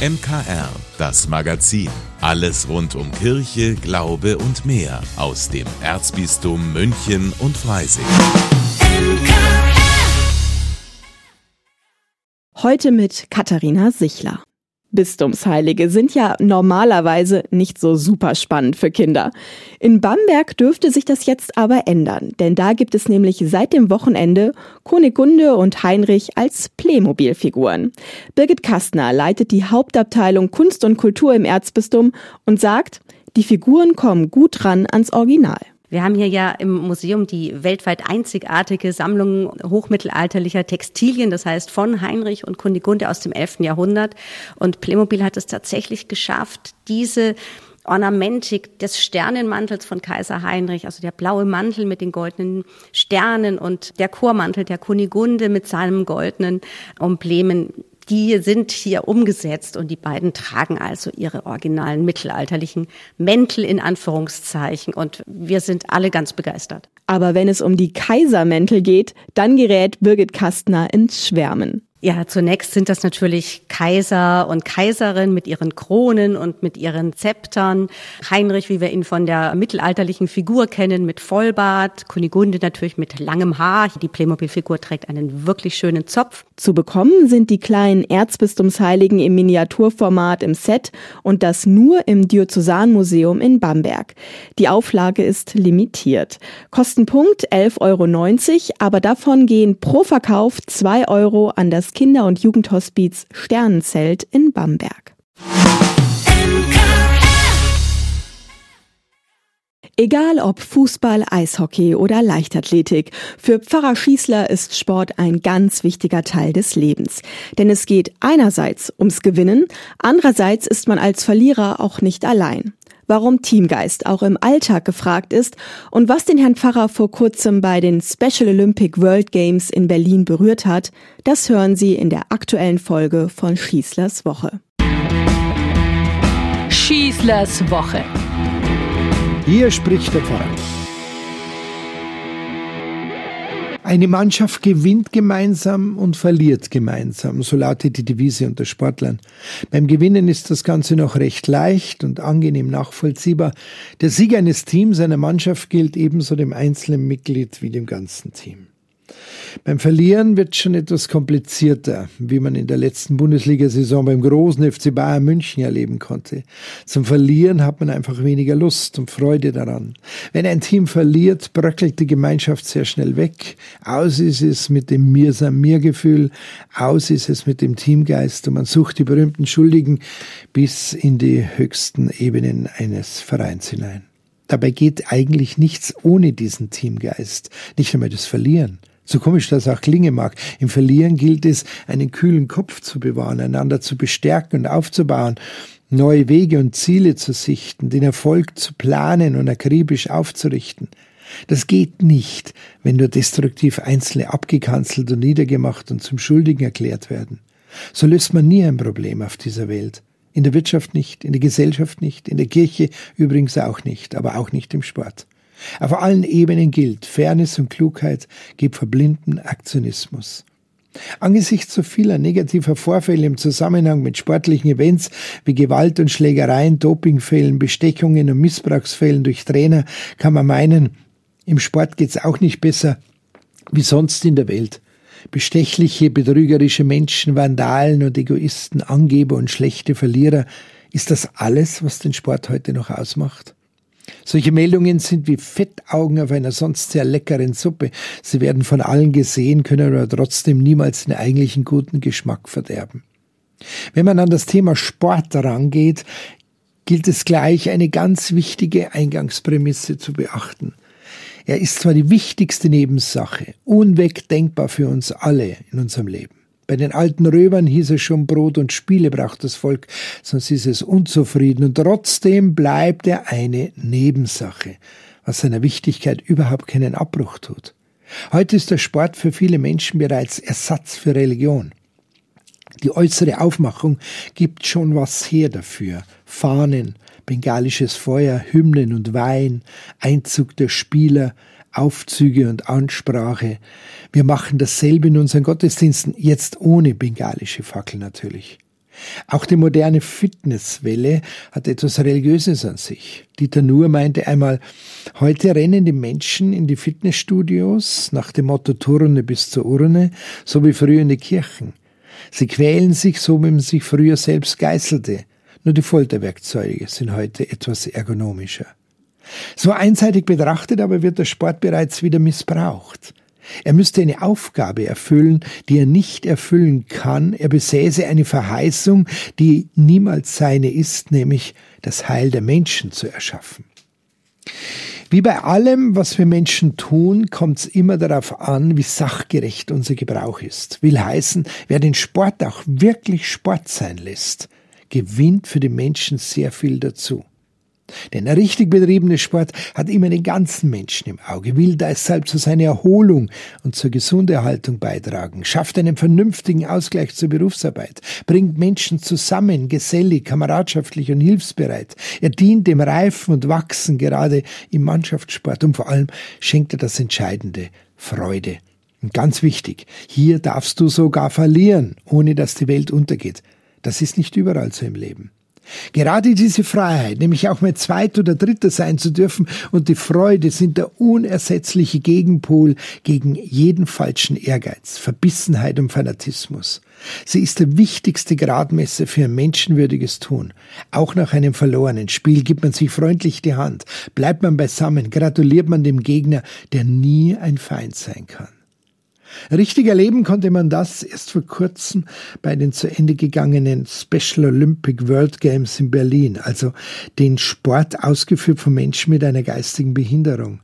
MKR, das Magazin. Alles rund um Kirche, Glaube und mehr aus dem Erzbistum München und Freising. Heute mit Katharina Sichler. Bistumsheilige sind ja normalerweise nicht so super spannend für Kinder. In Bamberg dürfte sich das jetzt aber ändern, denn da gibt es nämlich seit dem Wochenende Kunigunde und Heinrich als Playmobil-Figuren. Birgit Kastner leitet die Hauptabteilung Kunst und Kultur im Erzbistum und sagt, die Figuren kommen gut ran ans Original. Wir haben hier ja im Museum die weltweit einzigartige Sammlung hochmittelalterlicher Textilien, das heißt von Heinrich und Kunigunde aus dem 11. Jahrhundert. Und Playmobil hat es tatsächlich geschafft, diese Ornamentik des Sternenmantels von Kaiser Heinrich, also der blaue Mantel mit den goldenen Sternen und der Chormantel der Kunigunde mit seinem goldenen Emblemen die sind hier umgesetzt und die beiden tragen also ihre originalen mittelalterlichen Mäntel in Anführungszeichen und wir sind alle ganz begeistert. Aber wenn es um die Kaisermäntel geht, dann gerät Birgit Kastner ins Schwärmen. Ja, zunächst sind das natürlich Kaiser und Kaiserin mit ihren Kronen und mit ihren Zeptern. Heinrich, wie wir ihn von der mittelalterlichen Figur kennen, mit Vollbart. Kunigunde natürlich mit langem Haar. Die Playmobil-Figur trägt einen wirklich schönen Zopf. Zu bekommen sind die kleinen Erzbistumsheiligen im Miniaturformat im Set und das nur im Diözesanmuseum in Bamberg. Die Auflage ist limitiert. Kostenpunkt 11,90 Euro, aber davon gehen pro Verkauf 2 Euro an das Kinder- und Jugendhospiz Sternenzelt in Bamberg. Egal ob Fußball, Eishockey oder Leichtathletik, für Pfarrer Schießler ist Sport ein ganz wichtiger Teil des Lebens. Denn es geht einerseits ums Gewinnen, andererseits ist man als Verlierer auch nicht allein warum Teamgeist auch im Alltag gefragt ist und was den Herrn Pfarrer vor kurzem bei den Special Olympic World Games in Berlin berührt hat, das hören Sie in der aktuellen Folge von Schießlers Woche. Schießlers Woche. Hier spricht der Pfarrer. Eine Mannschaft gewinnt gemeinsam und verliert gemeinsam, so lautet die Devise unter Sportlern. Beim Gewinnen ist das Ganze noch recht leicht und angenehm nachvollziehbar. Der Sieg eines Teams, einer Mannschaft gilt ebenso dem einzelnen Mitglied wie dem ganzen Team. Beim Verlieren wird schon etwas komplizierter, wie man in der letzten Bundesliga-Saison beim großen FC Bayern München erleben konnte. Zum Verlieren hat man einfach weniger Lust und Freude daran. Wenn ein Team verliert, bröckelt die Gemeinschaft sehr schnell weg. Aus ist es mit dem Mir-Sam-Mir-Gefühl, aus ist es mit dem Teamgeist und man sucht die berühmten Schuldigen bis in die höchsten Ebenen eines Vereins hinein. Dabei geht eigentlich nichts ohne diesen Teamgeist, nicht einmal das Verlieren. So komisch das auch klingen mag, im Verlieren gilt es, einen kühlen Kopf zu bewahren, einander zu bestärken und aufzubauen, neue Wege und Ziele zu sichten, den Erfolg zu planen und akribisch aufzurichten. Das geht nicht, wenn nur destruktiv Einzelne abgekanzelt und niedergemacht und zum Schuldigen erklärt werden. So löst man nie ein Problem auf dieser Welt. In der Wirtschaft nicht, in der Gesellschaft nicht, in der Kirche übrigens auch nicht, aber auch nicht im Sport. Auf allen Ebenen gilt, Fairness und Klugheit gibt verblinden Aktionismus. Angesichts so vieler negativer Vorfälle im Zusammenhang mit sportlichen Events wie Gewalt und Schlägereien, Dopingfällen, Bestechungen und Missbrauchsfällen durch Trainer kann man meinen, im Sport geht's auch nicht besser wie sonst in der Welt. Bestechliche, betrügerische Menschen, Vandalen und Egoisten, Angeber und schlechte Verlierer, ist das alles, was den Sport heute noch ausmacht? Solche Meldungen sind wie Fettaugen auf einer sonst sehr leckeren Suppe. Sie werden von allen gesehen, können aber trotzdem niemals den eigentlichen guten Geschmack verderben. Wenn man an das Thema Sport rangeht, gilt es gleich eine ganz wichtige Eingangsprämisse zu beachten. Er ist zwar die wichtigste Nebensache, unwegdenkbar für uns alle in unserem Leben. Bei den alten Römern hieß es schon, Brot und Spiele braucht das Volk, sonst ist es unzufrieden. Und trotzdem bleibt er eine Nebensache, was seiner Wichtigkeit überhaupt keinen Abbruch tut. Heute ist der Sport für viele Menschen bereits Ersatz für Religion. Die äußere Aufmachung gibt schon was her dafür. Fahnen, bengalisches Feuer, Hymnen und Wein, Einzug der Spieler, Aufzüge und Ansprache. Wir machen dasselbe in unseren Gottesdiensten, jetzt ohne bengalische Fackel natürlich. Auch die moderne Fitnesswelle hat etwas Religiöses an sich. Dieter Nuhr meinte einmal, heute rennen die Menschen in die Fitnessstudios nach dem Motto Turne bis zur Urne, so wie früher in die Kirchen. Sie quälen sich so, wie man sich früher selbst geißelte. Nur die Folterwerkzeuge sind heute etwas ergonomischer. So einseitig betrachtet aber wird der Sport bereits wieder missbraucht. Er müsste eine Aufgabe erfüllen, die er nicht erfüllen kann. Er besäße eine Verheißung, die niemals seine ist, nämlich das Heil der Menschen zu erschaffen. Wie bei allem, was wir Menschen tun, kommt es immer darauf an, wie sachgerecht unser Gebrauch ist. Will heißen, wer den Sport auch wirklich Sport sein lässt, gewinnt für die Menschen sehr viel dazu. Denn ein richtig betriebener Sport hat immer den ganzen Menschen im Auge, will deshalb zu seiner Erholung und zur Gesunderhaltung beitragen, schafft einen vernünftigen Ausgleich zur Berufsarbeit, bringt Menschen zusammen, gesellig, kameradschaftlich und hilfsbereit. Er dient dem Reifen und Wachsen gerade im Mannschaftssport und vor allem schenkt er das Entscheidende, Freude. Und ganz wichtig, hier darfst du sogar verlieren, ohne dass die Welt untergeht. Das ist nicht überall so im Leben. Gerade diese Freiheit, nämlich auch mal Zweit- oder Dritter sein zu dürfen und die Freude sind der unersetzliche Gegenpol gegen jeden falschen Ehrgeiz, Verbissenheit und Fanatismus. Sie ist der wichtigste Gradmesser für ein menschenwürdiges Tun. Auch nach einem verlorenen Spiel gibt man sich freundlich die Hand, bleibt man beisammen, gratuliert man dem Gegner, der nie ein Feind sein kann. Richtig erleben konnte man das erst vor kurzem bei den zu Ende gegangenen Special Olympic World Games in Berlin, also den Sport ausgeführt von Menschen mit einer geistigen Behinderung.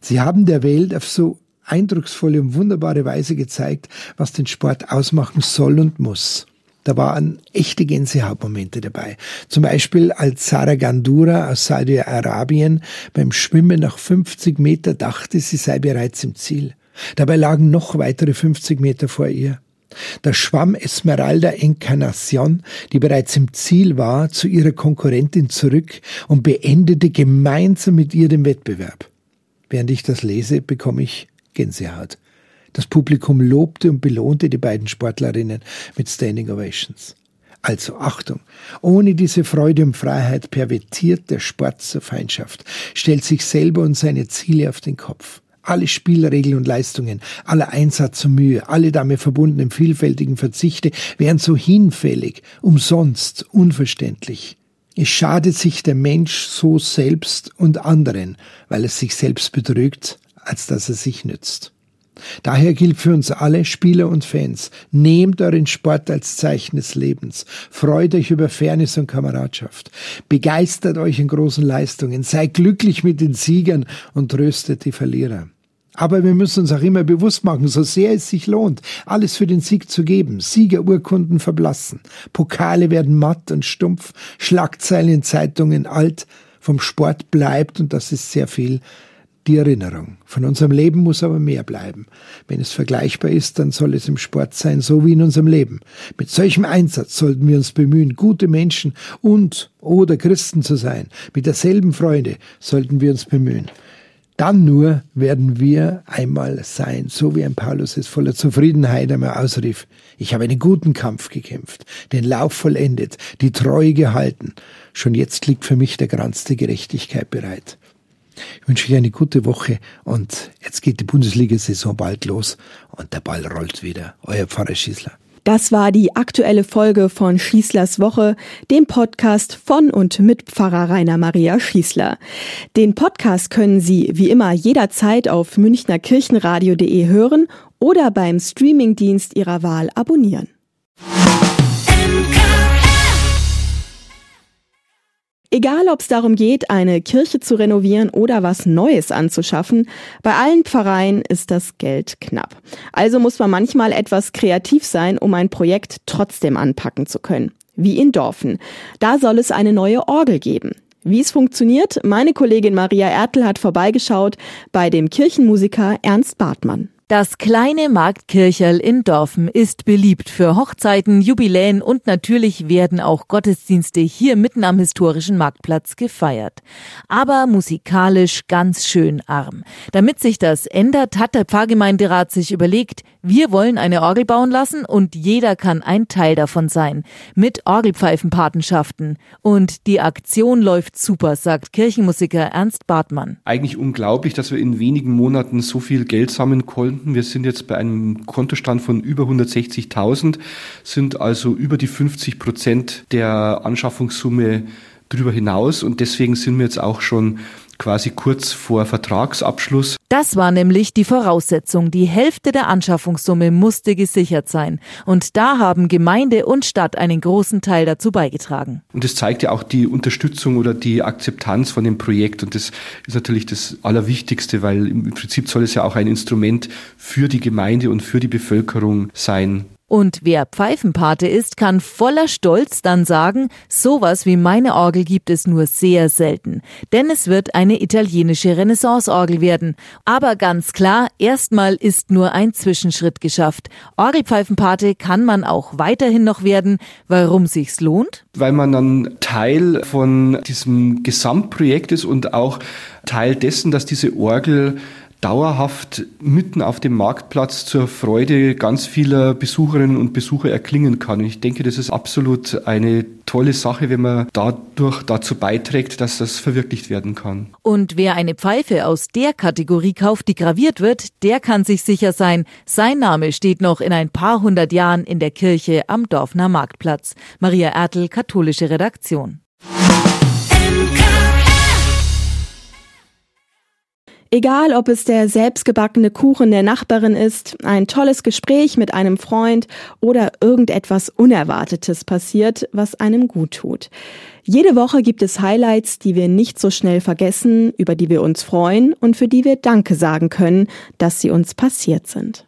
Sie haben der Welt auf so eindrucksvolle und wunderbare Weise gezeigt, was den Sport ausmachen soll und muss. Da waren echte Gänsehautmomente dabei. Zum Beispiel als Sarah Gandura aus Saudi-Arabien beim Schwimmen nach 50 Meter dachte, sie sei bereits im Ziel. Dabei lagen noch weitere 50 Meter vor ihr. Da schwamm Esmeralda Encarnacion, die bereits im Ziel war, zu ihrer Konkurrentin zurück und beendete gemeinsam mit ihr den Wettbewerb. Während ich das lese, bekomme ich Gänsehaut. Das Publikum lobte und belohnte die beiden Sportlerinnen mit Standing Ovations. Also Achtung, ohne diese Freude und Freiheit pervertiert der Sport zur Feindschaft, stellt sich selber und seine Ziele auf den Kopf. Alle Spielregeln und Leistungen, aller Einsatz und Mühe, alle damit verbundenen vielfältigen Verzichte wären so hinfällig, umsonst, unverständlich. Es schadet sich der Mensch so selbst und anderen, weil es sich selbst betrügt, als dass er sich nützt. Daher gilt für uns alle, Spieler und Fans, nehmt euren Sport als Zeichen des Lebens, freut euch über Fairness und Kameradschaft, begeistert euch in großen Leistungen, seid glücklich mit den Siegern und tröstet die Verlierer. Aber wir müssen uns auch immer bewusst machen, so sehr es sich lohnt, alles für den Sieg zu geben. Siegerurkunden verblassen. Pokale werden matt und stumpf. Schlagzeilen in Zeitungen alt. Vom Sport bleibt, und das ist sehr viel, die Erinnerung. Von unserem Leben muss aber mehr bleiben. Wenn es vergleichbar ist, dann soll es im Sport sein, so wie in unserem Leben. Mit solchem Einsatz sollten wir uns bemühen, gute Menschen und oder Christen zu sein. Mit derselben Freude sollten wir uns bemühen. Dann nur werden wir einmal sein, so wie ein Paulus es voller Zufriedenheit einmal ausrief. Ich habe einen guten Kampf gekämpft, den Lauf vollendet, die Treue gehalten. Schon jetzt liegt für mich der Kranz der Gerechtigkeit bereit. Ich wünsche euch eine gute Woche und jetzt geht die Bundesliga-Saison bald los und der Ball rollt wieder. Euer Pfarrer Schießler. Das war die aktuelle Folge von Schießlers Woche, dem Podcast von und mit Pfarrer Rainer Maria Schießler. Den Podcast können Sie wie immer jederzeit auf münchnerkirchenradio.de hören oder beim Streamingdienst Ihrer Wahl abonnieren. Egal, ob es darum geht, eine Kirche zu renovieren oder was Neues anzuschaffen, bei allen Pfarreien ist das Geld knapp. Also muss man manchmal etwas kreativ sein, um ein Projekt trotzdem anpacken zu können. Wie in Dorfen. Da soll es eine neue Orgel geben. Wie es funktioniert, meine Kollegin Maria Ertel hat vorbeigeschaut bei dem Kirchenmusiker Ernst Bartmann. Das kleine Marktkircherl in Dorfen ist beliebt für Hochzeiten, Jubiläen und natürlich werden auch Gottesdienste hier mitten am historischen Marktplatz gefeiert. Aber musikalisch ganz schön arm. Damit sich das ändert, hat der Pfarrgemeinderat sich überlegt, wir wollen eine Orgel bauen lassen und jeder kann ein Teil davon sein. Mit Orgelpfeifenpatenschaften. Und die Aktion läuft super, sagt Kirchenmusiker Ernst Bartmann. Eigentlich unglaublich, dass wir in wenigen Monaten so viel Geld sammeln konnten Konten. Wir sind jetzt bei einem Kontostand von über 160.000, sind also über die 50 Prozent der Anschaffungssumme drüber hinaus und deswegen sind wir jetzt auch schon quasi kurz vor Vertragsabschluss. Das war nämlich die Voraussetzung. Die Hälfte der Anschaffungssumme musste gesichert sein. Und da haben Gemeinde und Stadt einen großen Teil dazu beigetragen. Und das zeigt ja auch die Unterstützung oder die Akzeptanz von dem Projekt. Und das ist natürlich das Allerwichtigste, weil im Prinzip soll es ja auch ein Instrument für die Gemeinde und für die Bevölkerung sein. Und wer Pfeifenpate ist, kann voller Stolz dann sagen, sowas wie meine Orgel gibt es nur sehr selten. Denn es wird eine italienische Renaissanceorgel werden. Aber ganz klar, erstmal ist nur ein Zwischenschritt geschafft. Orgelpfeifenpate kann man auch weiterhin noch werden. Warum sich's lohnt? Weil man dann Teil von diesem Gesamtprojekt ist und auch Teil dessen, dass diese Orgel dauerhaft mitten auf dem Marktplatz zur Freude ganz vieler Besucherinnen und Besucher erklingen kann. Und ich denke, das ist absolut eine tolle Sache, wenn man dadurch dazu beiträgt, dass das verwirklicht werden kann. Und wer eine Pfeife aus der Kategorie kauft, die graviert wird, der kann sich sicher sein, sein Name steht noch in ein paar hundert Jahren in der Kirche am Dorfner Marktplatz. Maria Ertel, katholische Redaktion. Egal, ob es der selbstgebackene Kuchen der Nachbarin ist, ein tolles Gespräch mit einem Freund oder irgendetwas Unerwartetes passiert, was einem gut tut. Jede Woche gibt es Highlights, die wir nicht so schnell vergessen, über die wir uns freuen und für die wir Danke sagen können, dass sie uns passiert sind.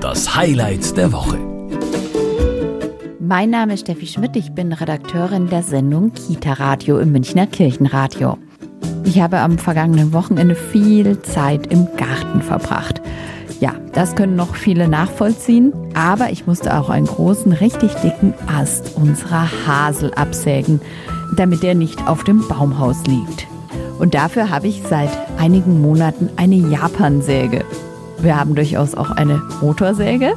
Das Highlight der Woche. Mein Name ist Steffi Schmidt, ich bin Redakteurin der Sendung Kita Radio im Münchner Kirchenradio. Ich habe am vergangenen Wochenende viel Zeit im Garten verbracht. Ja, das können noch viele nachvollziehen, aber ich musste auch einen großen, richtig dicken Ast unserer Hasel absägen, damit der nicht auf dem Baumhaus liegt. Und dafür habe ich seit einigen Monaten eine Japansäge. Wir haben durchaus auch eine Motorsäge,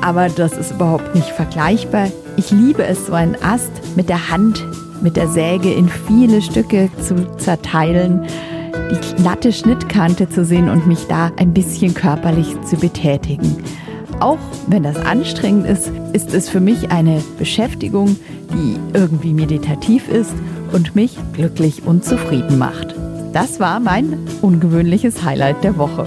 aber das ist überhaupt nicht vergleichbar. Ich liebe es, so einen Ast mit der Hand mit der Säge in viele Stücke zu zerteilen, die glatte Schnittkante zu sehen und mich da ein bisschen körperlich zu betätigen. Auch wenn das anstrengend ist, ist es für mich eine Beschäftigung, die irgendwie meditativ ist und mich glücklich und zufrieden macht. Das war mein ungewöhnliches Highlight der Woche.